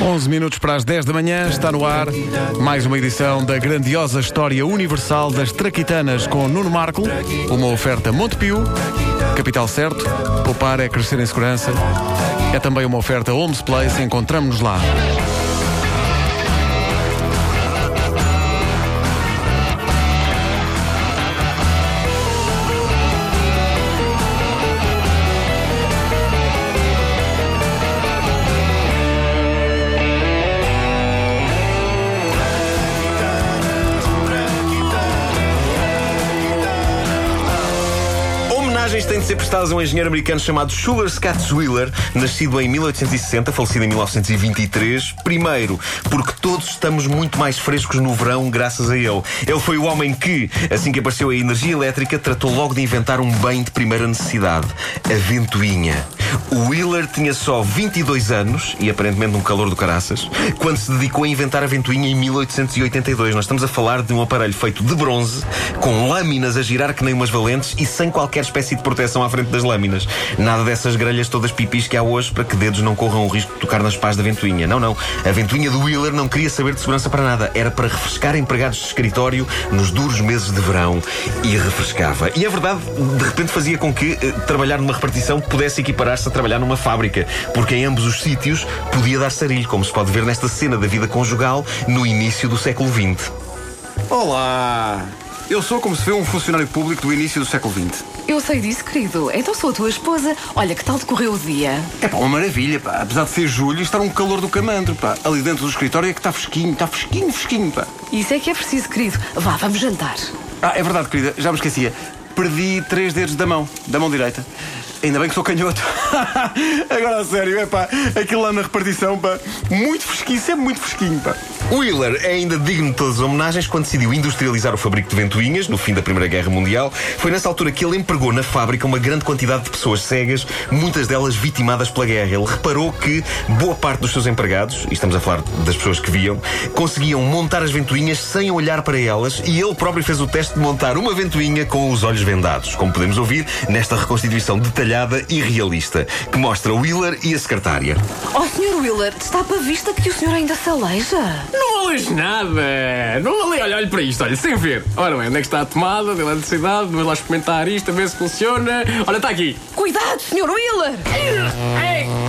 11 minutos para as 10 da manhã, está no ar mais uma edição da grandiosa história universal das Traquitanas com Nuno Marco, uma oferta Montepio, capital certo, poupar é crescer em segurança. É também uma oferta Homes Place, encontramos-nos lá. Homenagens têm de ser prestadas a um engenheiro americano chamado Sugar Scatts Wheeler, nascido em 1860, falecido em 1923. Primeiro, porque todos estamos muito mais frescos no verão graças a ele. Ele foi o homem que, assim que apareceu a energia elétrica, tratou logo de inventar um bem de primeira necessidade: a ventoinha. O Wheeler tinha só 22 anos e aparentemente um calor do caraças quando se dedicou a inventar a ventoinha em 1882. Nós estamos a falar de um aparelho feito de bronze, com lâminas a girar que nem umas valentes e sem qualquer espécie de proteção à frente das lâminas. Nada dessas grelhas todas pipis que há hoje para que dedos não corram o risco de tocar nas pás da ventoinha. Não, não. A ventoinha do Wheeler não queria saber de segurança para nada. Era para refrescar empregados de escritório nos duros meses de verão e refrescava. E a verdade, de repente, fazia com que eh, trabalhar numa repartição pudesse equiparar-se a trabalhar numa fábrica, porque em ambos os sítios podia dar sarilho, como se pode ver nesta cena da vida conjugal no início do século XX. Olá! Eu sou, como se vê, um funcionário público do início do século XX. Eu sei disso, querido. Então sou a tua esposa. Olha, que tal decorreu o dia? É pá, uma maravilha, pá. Apesar de ser julho, está um calor do camandro, pá. Ali dentro do escritório é que está fresquinho, está fresquinho, fresquinho, pá. Isso é que é preciso, querido. Vá, vamos jantar. Ah, é verdade, querida, já me esquecia. Perdi três dedos da mão, da mão direita. Ainda bem que sou canhoto. Agora a sério, é pá, aquilo lá na repartição, pá, muito fresquinho, sempre muito fresquinho, pá. Wheeler é ainda digno de todas as homenagens quando decidiu industrializar o fabrico de ventoinhas no fim da Primeira Guerra Mundial. Foi nessa altura que ele empregou na fábrica uma grande quantidade de pessoas cegas, muitas delas vitimadas pela guerra. Ele reparou que boa parte dos seus empregados, e estamos a falar das pessoas que viam, conseguiam montar as ventoinhas sem olhar para elas e ele próprio fez o teste de montar uma ventoinha com os olhos vendados, como podemos ouvir nesta reconstituição detalhada e realista, que mostra Wheeler e a secretária. Oh, Sr. Wheeler, está para vista que o senhor ainda se aleija? Não vales nada! Não vale, olha, olha para isto, olha, sem ver. Ora bem, onde é que está a tomada de eletricidade? Vamos lá experimentar isto, a ver se funciona. Olha, está aqui. Cuidado, Sr. Wheeler!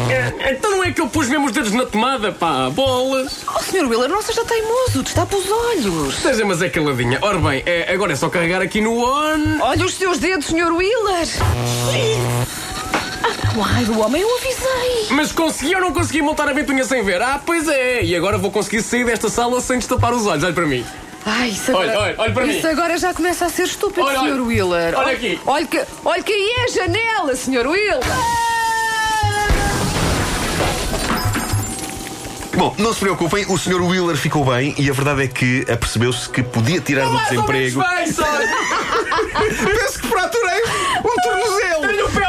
Eh, então não é que eu pus mesmo os dedos na tomada, pá, bolas. Oh, Sr. Wheeler, não seja teimoso. Destapa os olhos. Seja, mas é caladinha. Ora bem, é, agora é só carregar aqui no on. Olha os seus dedos, Sr. Wheeler. Ah, ai, do homem, eu avisei. Mas consegui ou não consegui montar a ventoinha sem ver? Ah, pois é. E agora vou conseguir sair desta sala sem destapar os olhos. Olha para mim. Ai, isso agora, Olha, olha, olha para mim. Isso agora já começa a ser estúpido, Olha, olha. Sr. Wheeler. Olha aqui. Olha que, olha que aí é a janela, Sr. Wheeler. Bom, não se preocupem, o Sr. Wheeler ficou bem e a verdade é que apercebeu-se que podia tirar do ou menos desemprego. bem, só. Penso que fraturei um tornozelo! Tenho o pé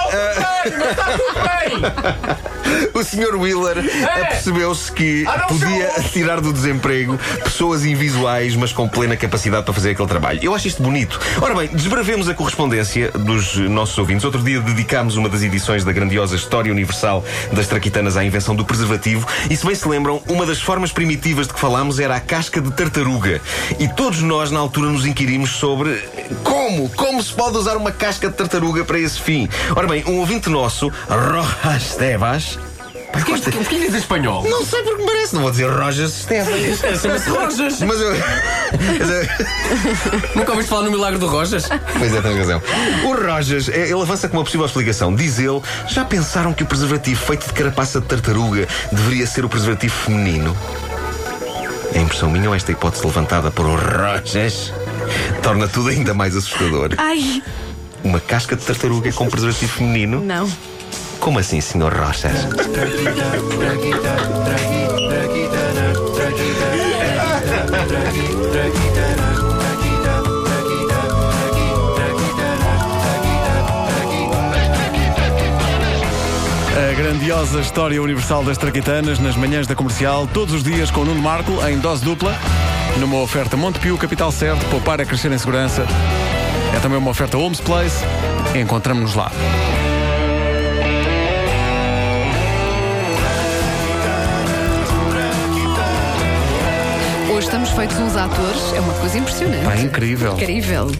está tudo bem. O Sr. Wheeler apercebeu-se que Ah, não, podia senhor. tirar do desemprego pessoas invisuais, mas com plena capacidade para fazer aquele trabalho. Eu acho isto bonito. Ora bem, desbravemos a correspondência dos nossos ouvintes. Outro dia dedicámos uma das edições da grandiosa História Universal das Traquitanas à invenção do preservativo. E se bem se lembram, uma das formas primitivas de que falámos era a casca de tartaruga. E todos nós, na altura, nos inquirimos sobre como? Como se pode usar uma casca de tartaruga para esse fim? Ora bem, um ouvinte nosso, Rojas Tebas, Pá, Porquê gosta- porquê diz espanhol? não sei porque me parece, não vou dizer Rojas Esteves. Chama-se Rojas. Mas eu. mas eu- Nunca ouviste falar no milagre do Rojas? Pois é, tens razão. O Rojas, é, ele avança com uma possível explicação. Diz ele: já pensaram que o preservativo feito de carapaça de tartaruga deveria ser o preservativo feminino? É impressão minha ou esta hipótese levantada por o Rojas torna tudo ainda mais assustador? Ai, Uma casca de tartaruga com preservativo feminino? não. Como assim, Sr. Rojas? A grandiosa história universal das Traquitanas nas manhãs da comercial, todos os dias com Nuno Marco, em dose dupla, numa oferta Montepio, capital certo, poupar a crescer em segurança. É também uma oferta Homes Place. Encontramos-nos lá. Hoje estamos feitos uns atores, é uma coisa impressionante. É incrível. Incrível.